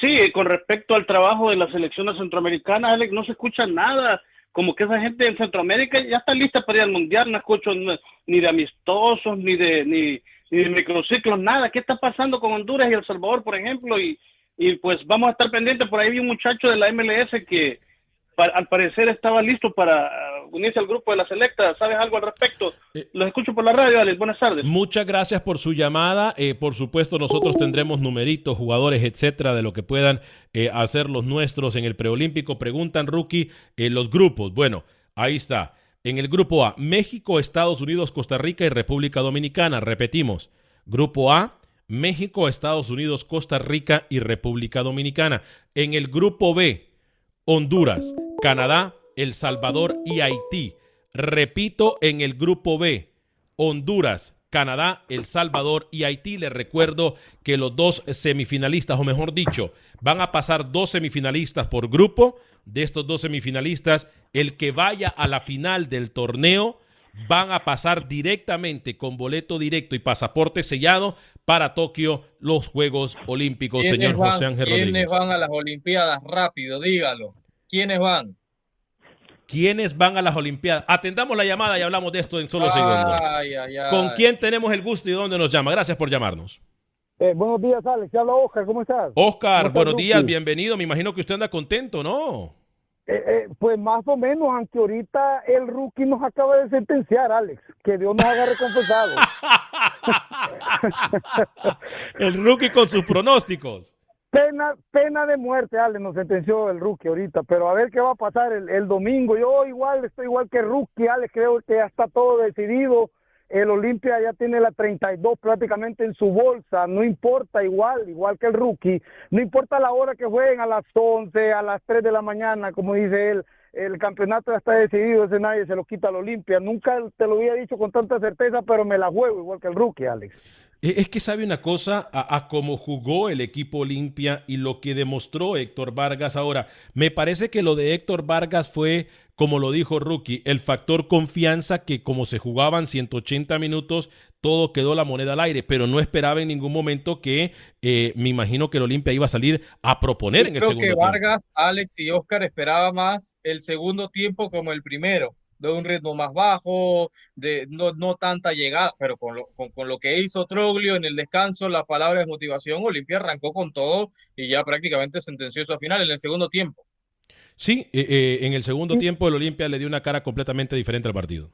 Sí, con respecto al trabajo de las selecciones centroamericanas, Alex, no se escucha nada como que esa gente en Centroamérica ya está lista para ir al mundial, no escucho ni de amistosos, ni de, ni, ni de microciclos, nada. ¿Qué está pasando con Honduras y El Salvador, por ejemplo? Y, y pues vamos a estar pendientes. Por ahí vi un muchacho de la MLS que al parecer estaba listo para unirse al grupo de la selecta. ¿Sabes algo al respecto? Eh, Los escucho por la radio, Alex. Buenas tardes. Muchas gracias por su llamada. Eh, por supuesto, nosotros tendremos numeritos, jugadores, etcétera, de lo que puedan eh, hacer los nuestros en el preolímpico. Preguntan, Rookie, en los grupos. Bueno, ahí está. En el grupo A, México, Estados Unidos, Costa Rica y República Dominicana. Repetimos, grupo A, México, Estados Unidos, Costa Rica y República Dominicana. En el grupo B, Honduras, Canadá, El Salvador y Haití. Repito, en el grupo B, Honduras, Canadá, El Salvador y Haití. Les recuerdo que los dos semifinalistas, o mejor dicho, van a pasar dos semifinalistas por grupo. De estos dos semifinalistas, el que vaya a la final del torneo van a pasar directamente con boleto directo y pasaporte sellado para Tokio los Juegos Olímpicos, ¿Quiénes señor van- José Ángel ¿Quiénes Rodríguez. van a las Olimpiadas? Rápido, dígalo. ¿Quiénes van? ¿Quiénes van a las Olimpiadas? Atendamos la llamada y hablamos de esto en solo segundos. Ay, ay, ay. ¿Con quién tenemos el gusto y dónde nos llama? Gracias por llamarnos. Eh, buenos días, Alex. Te habla Oscar. ¿Cómo estás? Oscar, ¿Cómo estás, buenos días, bienvenido. Me imagino que usted anda contento, ¿no? Eh, eh, pues más o menos, aunque ahorita el rookie nos acaba de sentenciar, Alex. Que Dios nos haga recompensados. El rookie con sus pronósticos. Pena, pena de muerte, Alex, nos sentenció el rookie ahorita. Pero a ver qué va a pasar el, el domingo. Yo igual estoy igual que el rookie, Alex. Creo que ya está todo decidido. El Olimpia ya tiene la 32 prácticamente en su bolsa. No importa, igual, igual que el rookie. No importa la hora que jueguen, a las 11, a las 3 de la mañana, como dice él. El campeonato ya está decidido, ese nadie se lo quita al Olimpia. Nunca te lo había dicho con tanta certeza, pero me la juego igual que el rookie, Alex. Eh, Es que sabe una cosa, a, a cómo jugó el equipo Olimpia y lo que demostró Héctor Vargas ahora. Me parece que lo de Héctor Vargas fue, como lo dijo Rookie, el factor confianza que como se jugaban 180 minutos, todo quedó la moneda al aire, pero no esperaba en ningún momento que eh, me imagino que el Olimpia iba a salir a proponer en el Creo segundo que tiempo. Vargas, Alex y Oscar esperaba más el segundo tiempo como el primero, de un ritmo más bajo, de no, no tanta llegada, pero con lo, con, con lo que hizo Troglio en el descanso, las palabras de motivación, Olimpia arrancó con todo y ya prácticamente sentenció eso a final en el segundo tiempo. Sí, eh, eh, en el segundo tiempo el Olimpia le dio una cara completamente diferente al partido.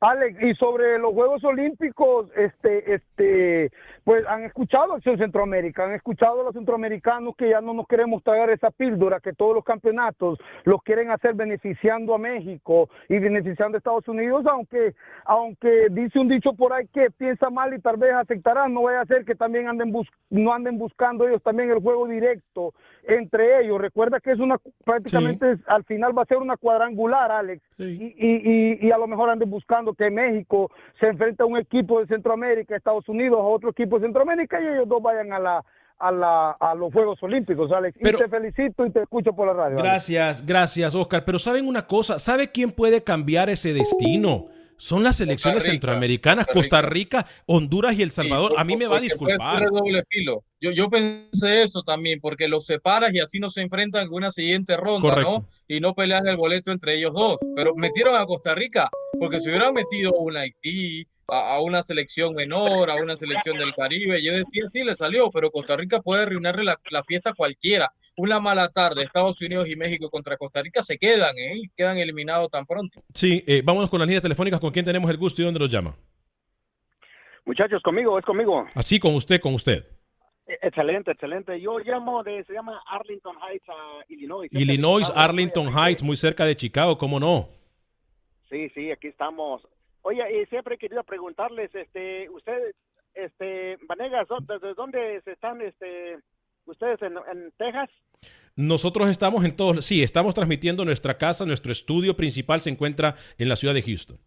Alex, y sobre los Juegos Olímpicos, este, este, pues han escuchado Acción Centroamérica, han escuchado a los centroamericanos que ya no nos queremos tragar esa píldora, que todos los campeonatos los quieren hacer beneficiando a México y beneficiando a Estados Unidos, aunque, aunque dice un dicho por ahí que piensa mal y tal vez aceptarán, no vaya a ser que también anden bus no anden buscando ellos también el juego directo entre ellos. Recuerda que es una, prácticamente al final va a ser una cuadrangular, Alex, y, y, y, y a lo mejor anden buscando que México se enfrente a un equipo de Centroamérica, Estados Unidos, a otro equipo de Centroamérica y ellos dos vayan a la a, la, a los Juegos Olímpicos, Alex. Pero- y te felicito y te escucho por la radio. Alex. Gracias, gracias, Oscar. Pero ¿saben una cosa? ¿Sabe quién puede cambiar ese destino? Son las selecciones Rica, centroamericanas, Costa Rica, Honduras y El Salvador. A mí me va a disculpar. doble filo. Yo, yo pensé eso también, porque los separas y así no se enfrentan en una siguiente ronda, Correcto. ¿no? Y no pelean el boleto entre ellos dos. Pero metieron a Costa Rica, porque si hubieran metido a un Haití, a, a una selección menor, a una selección del Caribe, yo decía, sí, le salió, pero Costa Rica puede arruinarle la, la fiesta a cualquiera. Una mala tarde, Estados Unidos y México contra Costa Rica se quedan, ¿eh? Y quedan eliminados tan pronto. Sí, eh, vámonos con las líneas telefónicas. ¿Con quién tenemos el gusto y dónde nos llama? Muchachos, conmigo, es conmigo. Así, con usted, con usted. Excelente, excelente. Yo llamo de, se llama Arlington Heights, ah, Illinois. Illinois, Chicago. Arlington Heights, muy cerca de Chicago, ¿cómo no? Sí, sí, aquí estamos. Oye, y siempre he querido preguntarles, este, usted, este, Vanegas, ¿dó- ¿desde dónde se están, este, ustedes en, en Texas? Nosotros estamos en todos, sí, estamos transmitiendo nuestra casa, nuestro estudio principal se encuentra en la ciudad de Houston.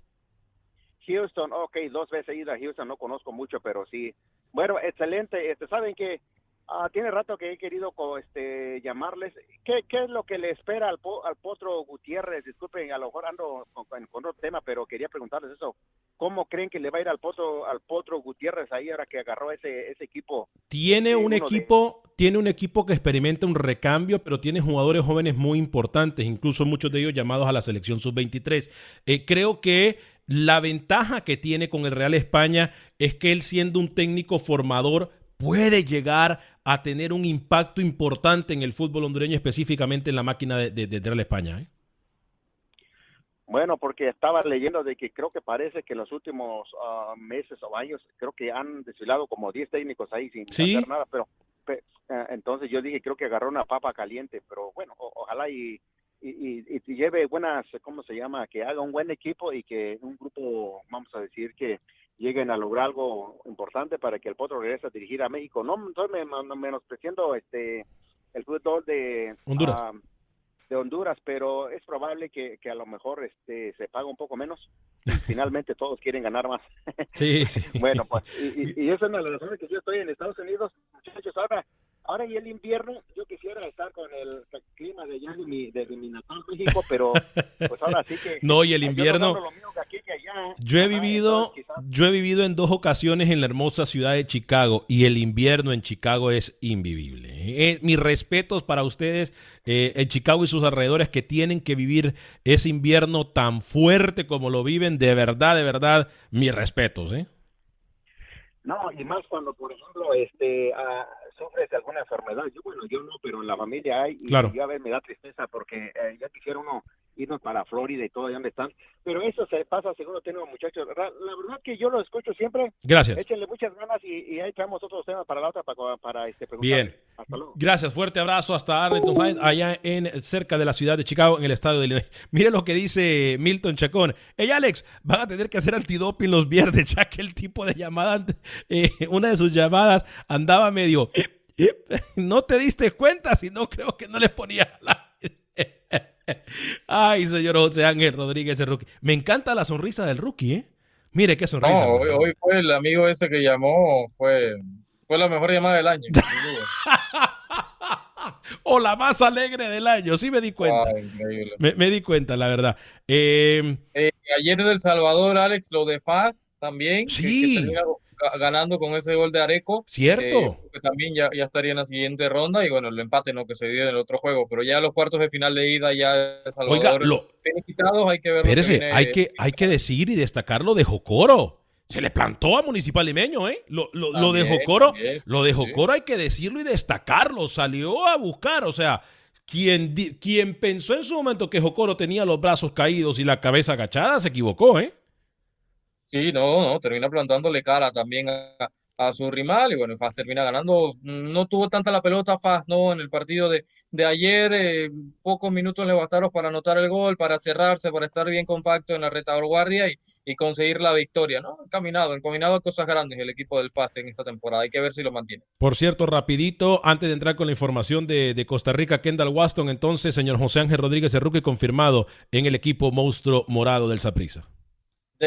Houston, ok, dos veces he ido a Houston, no conozco mucho, pero sí. Bueno, excelente. Este, Saben que ah, tiene rato que he querido co- este, llamarles. ¿Qué, ¿Qué es lo que le espera al, po- al Potro Gutiérrez? Disculpen, a lo mejor ando con, con- con otro tema, pero quería preguntarles eso. ¿Cómo creen que le va a ir al Potro, al Potro Gutiérrez ahí ahora que agarró ese, ese equipo? Tiene Sí, un uno de- equipo, tiene un equipo que experimenta un recambio, pero tiene jugadores jóvenes muy importantes, incluso muchos de ellos llamados a la selección sub-23. Eh, creo que la ventaja que tiene con el Real España es que él siendo un técnico formador puede llegar a tener un impacto importante en el fútbol hondureño, específicamente en la máquina de, de- de Real España. ¿eh? Bueno, porque estaba leyendo de que creo que parece que en los últimos ah, meses o años, creo que han desfilado como 10 técnicos ahí sin Sí. hacer nada, pero pe- eh, entonces yo dije, creo que agarró una papa caliente, pero bueno, o- ojalá y, y, y- y lleve buenas, ¿cómo se llama? Que haga un buen equipo y que un grupo, vamos a decir, que lleguen a lograr algo importante para que el Potro regrese a dirigir a México. No estoy me- me- menospreciando este, el fútbol de Honduras. ah, de Honduras, pero es probable que, que a lo mejor este se paga un poco menos. Finalmente todos quieren ganar más. Sí, sí. Bueno, pues, y, y, y esa es una de las razones que yo estoy en Estados Unidos, muchachos. Ahora, ahora y el invierno, yo quisiera estar con el clima de allá de mi, de, de mi natal México, pero pues ahora sí que. No, y el invierno- que que allá. Yo he vivido, entonces, yo he vivido en dos ocasiones en la hermosa ciudad de Chicago y el invierno en Chicago es invivible. Eh, mis respetos para ustedes eh, en Chicago y sus alrededores que tienen que vivir ese invierno tan fuerte como lo viven. De verdad, de verdad, mis respetos. ¿eh? No, y más cuando, por ejemplo, este, sufres de alguna enfermedad. Yo, bueno, yo no, pero en la familia hay. Y Claro. yo a veces me da tristeza porque eh, ya quisiera uno irnos para Florida y todo, allá donde están. Pero eso se pasa según tengo muchachos. Ra- La verdad que yo lo escucho siempre. Gracias. Échenle muchas ganas y, y ahí traemos otros temas para la otra, para, para este, preguntar. Bien. Hasta luego. Gracias, fuerte abrazo hasta Arlington Heights, allá en cerca de la ciudad de Chicago, en el estado de Illinois. Mire lo que dice Milton Chacón. Hey Alex, van a tener que hacer antidoping los viernes, ya que el tipo de llamada, eh, una de sus llamadas andaba medio. No te diste cuenta, si no creo que no les ponía la. Ay, señor José Ángel Rodríguez, el rookie. Me encanta la sonrisa del rookie, ¿eh? Mire qué sonrisa. No, hoy, hoy fue el amigo ese que llamó, fue, fue la mejor llamada del año. o la más alegre del año, sí me di cuenta. Ay. Me, me di cuenta, la verdad. Eh, Eh, ayer desde El Salvador, Alex, lo de Faz también, Sí. que, termina ga- ganando con ese gol de Areco. Cierto. eh, que también ya, ya estaría en la siguiente ronda y bueno, el empate no que se dio en el otro juego, pero ya los cuartos de final de ida ya Salvador Oiga, lo- finiquitados, hay que ver que espérese, hay que, hay que decir y destacar lo de Jocoro. Se le plantó a Municipal Limeño, ¿eh? Lo, lo- lo de Jocoro, también, lo de sí. Jocoro hay que decirlo y destacarlo. Salió a buscar, o sea, quien, quien pensó en su momento que Jocoro tenía los brazos caídos y la cabeza agachada, se equivocó, ¿eh? Sí, no, no, termina plantándole cara también a, a su rival y bueno, Faz termina ganando. No tuvo tanta la pelota Faz, ¿no? En el partido de, de ayer, eh, pocos minutos le bastaron para anotar el gol, para cerrarse, para estar bien compacto en la retaguardia y, y conseguir la victoria, ¿no? Encaminado, encaminado a cosas grandes el equipo del Faz en esta temporada. Hay que ver si lo mantiene. Por cierto, rapidito, antes de entrar con la información de, de Costa Rica, Kendall Waston, entonces, señor José Ángel Rodríguez, rookie confirmado en el equipo monstruo morado del Saprissa.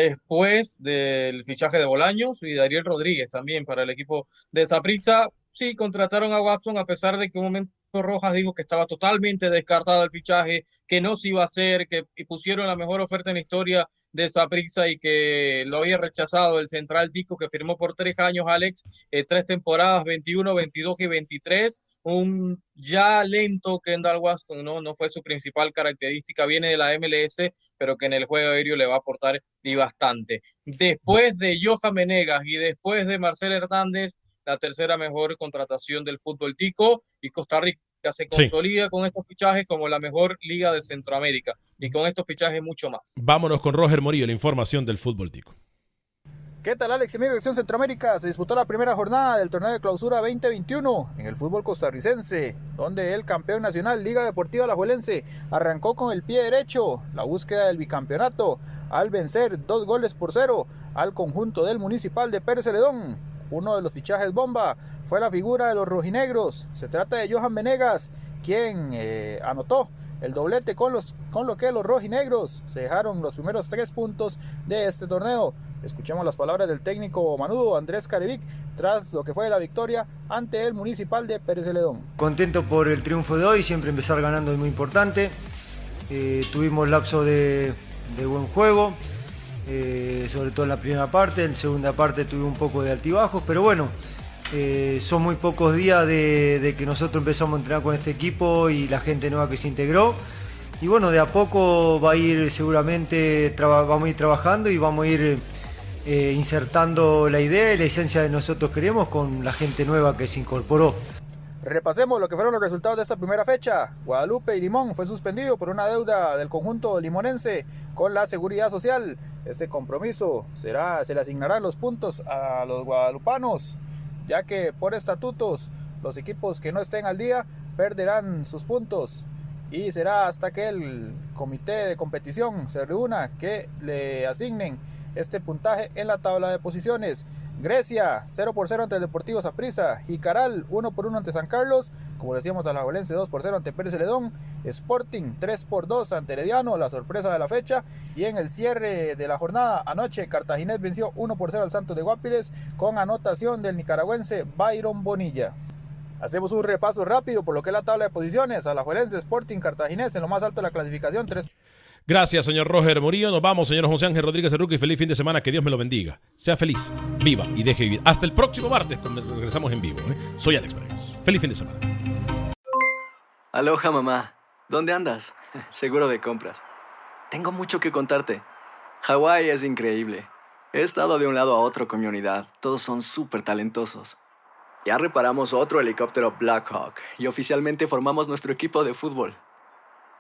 Después del fichaje de Bolaños y de Ariel Rodríguez también para el equipo de Saprissa. Sí, contrataron a Watson a pesar de que un momento Rojas dijo que estaba totalmente descartado el fichaje, que no se iba a hacer, que pusieron la mejor oferta en la historia de Saprissa y que lo había rechazado el central Tico que firmó por tres años, Alex, eh, tres temporadas, 21, 22 y 23. Un ya lento Kendall Watson, ¿no? No fue su principal característica, viene de la MLS, pero que en el juego aéreo le va a aportar y bastante. Después de Johan Menegas y después de Marcel Hernández, la tercera mejor contratación del fútbol tico y Costa Rica se Sí. consolida con estos fichajes como la mejor liga de Centroamérica y con estos fichajes mucho más. Vámonos con Roger Morillo, la información del fútbol tico. ¿Qué tal Alex? Amigo de Acción Centroamérica, se disputó la primera jornada del torneo de clausura 2021 en el fútbol costarricense, donde el campeón nacional Liga Deportiva Alajuelense arrancó con el pie derecho la búsqueda del bicampeonato al vencer dos goles por cero al conjunto del Municipal de Pérez Celedón. Uno de los fichajes bomba fue la figura de los rojinegros, se trata de Johan Venegas, quien eh, anotó el doblete con, los, con lo que los rojinegros se dejaron los primeros tres puntos de este torneo. Escuchemos las palabras del técnico manudo Andrés Carevic tras lo que fue la victoria ante el municipal de Pérez Celedón. Contento por el triunfo de hoy, siempre empezar ganando es muy importante. Eh, tuvimos lapso de, de buen juego, eh, sobre todo en la primera parte, en la segunda parte tuve un poco de altibajos, pero bueno, eh, son muy pocos días de, que nosotros empezamos a entrenar con este equipo y la gente nueva que se integró. Y bueno, de a poco va a ir seguramente, vamos a ir trabajando y vamos a ir eh, insertando la idea y la esencia de nosotros queremos con la gente nueva que se incorporó. Repasemos lo que fueron los resultados de esta primera fecha. Guadalupe y Limón fue suspendido por una deuda del conjunto limonense con la seguridad social. Este compromiso será, se le asignarán los puntos a los guadalupanos, ya que por estatutos los equipos que no estén al día perderán sus puntos y será hasta que el comité de competición se reúna que le asignen este puntaje en la tabla de posiciones. Grecia 0 por 0 ante el Deportivo Saprissa, Jicaral 1 por 1 ante San Carlos, como decíamos a la Valencia 2 por 0 ante Pérez Celedón, Sporting 3 por 2 ante Herediano, la sorpresa de la fecha, y en el cierre de la jornada anoche Cartaginés venció 1 por 0 al Santos de Guapiles con anotación del nicaragüense Byron Bonilla. Hacemos un repaso rápido por lo que es la tabla de posiciones. A la Juelense Sporting Cartaginés en lo más alto de la clasificación. 3 Gracias, señor Roger Murillo. Nos vamos, señor José Ángel Rodríguez y Feliz fin de semana. Que Dios me lo bendiga. Sea feliz, viva y deje vivir. Hasta el próximo martes, cuando regresamos en vivo. ¿eh? Soy Alex Pérez. Feliz fin de semana. Aloha, mamá. ¿Dónde andas? Seguro de compras. Tengo mucho que contarte. Hawái es increíble. He estado de un lado a otro con mi unidad. Todos son súper talentosos. Ya reparamos otro helicóptero Blackhawk y oficialmente formamos nuestro equipo de fútbol.